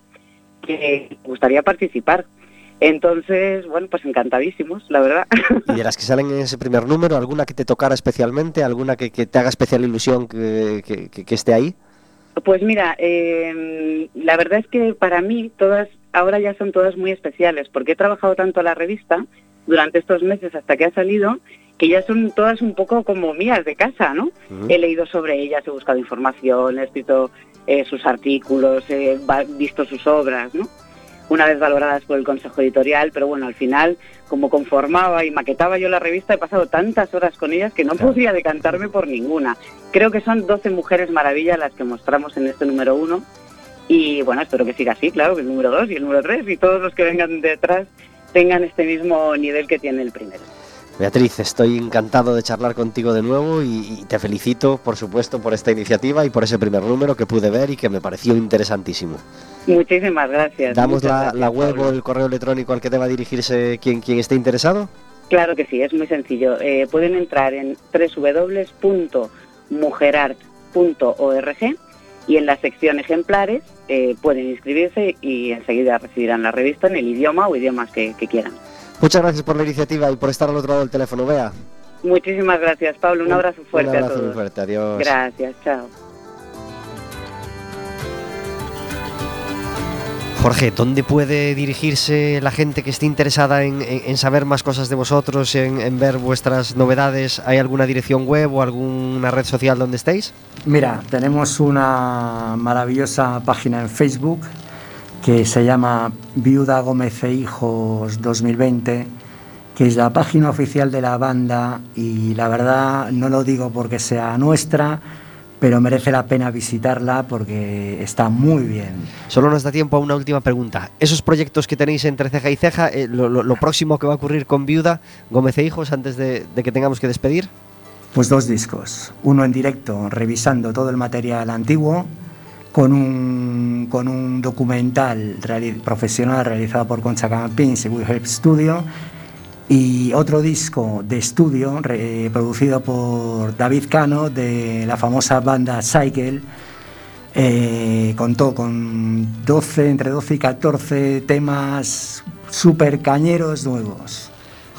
que gustaría participar Entonces, bueno, pues encantadísimos, la verdad. Y de las que salen en ese primer número, ¿alguna que te tocara especialmente? ¿Alguna que, que te haga especial ilusión que, que- que- que esté ahí? Pues mira, eh, la verdad es que para mí todas, ahora ya son todas muy especiales, porque he trabajado tanto la revista durante estos meses hasta que ha salido, que ya son todas un poco como mías de casa, ¿no? He leído sobre ellas, he buscado información, he escrito eh, sus artículos, he visto sus obras, ¿no? Una vez valoradas por el Consejo Editorial, pero bueno, al final, como conformaba y maquetaba yo la revista, he pasado tantas horas con ellas que no Claro. podía decantarme por ninguna. Creo que son 12 mujeres maravillas las que mostramos en este número uno. Y bueno, espero que siga así, claro, que el número dos y el número tres y todos los que vengan detrás tengan este mismo nivel que tiene el primero. Beatriz, estoy encantado de charlar contigo de nuevo y, y te felicito, por supuesto, por esta iniciativa y por ese primer número que pude ver y que me pareció interesantísimo. Muchísimas gracias. ¿Damos la, gracias, la web Pablo. o el correo electrónico al que deba dirigirse quien, quien esté interesado? Claro que sí, es muy sencillo. Eh, pueden entrar en www.mujerart.org y en la sección ejemplares eh, pueden inscribirse y enseguida recibirán la revista en el idioma o idiomas que, que quieran. Muchas gracias por la iniciativa y por estar al otro lado del teléfono, Bea. Muchísimas gracias, Pablo. Un, abrazo fuerte Un abrazo a muy todos. fuerte, adiós. Gracias, chao. Jorge, ¿dónde puede dirigirse la gente que esté interesada en, saber más cosas de vosotros, en, en ver vuestras novedades? ¿Hay alguna dirección web o alguna red social donde estéis? Mira, tenemos una maravillosa página en Facebook que se llama Viuda Gómez e Hijos 2020, que es la página oficial de la banda y la verdad no lo digo porque sea nuestra, pero merece la pena visitarla porque está muy bien. Solo nos da tiempo a una última pregunta. Esos proyectos que tenéis entre ceja y ceja, eh, lo, lo- lo próximo que va a ocurrir con Viuda, Gómez e Hijos, antes de, de que tengamos que despedir? Pues dos discos, uno en directo revisando todo el material antiguo, con un, con un documental reali- profesional realizado por Concha Campins y We Help Studio, y otro disco de estudio producido por David Cano de la famosa banda Cycle. Eh, contó con 12, entre 12 y 14 temas super cañeros nuevos.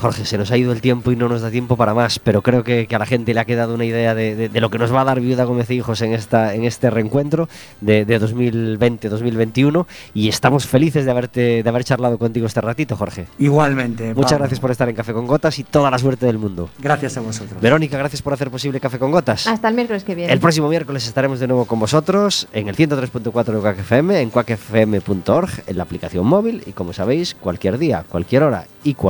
Jorge, se nos ha ido el tiempo y no nos da tiempo para más, pero creo que, que a la gente le ha quedado una idea de, de- de lo que nos va a dar Viuda Gómez e Hijos en, esta, en este reencuentro de, de 2020-2021 y estamos felices de, haberte, de haber charlado contigo este ratito, Jorge. Igualmente. Muchas Pablo. gracias por estar en Café con Gotas y toda la suerte del mundo. Gracias a vosotros. Verónica, gracias por hacer posible Café con Gotas. Hasta el miércoles que viene. El próximo miércoles estaremos de nuevo con vosotros en el 103.4 de Quack FM, en quackfm.org, en la aplicación móvil y como sabéis, cualquier día, cualquier hora y cualquier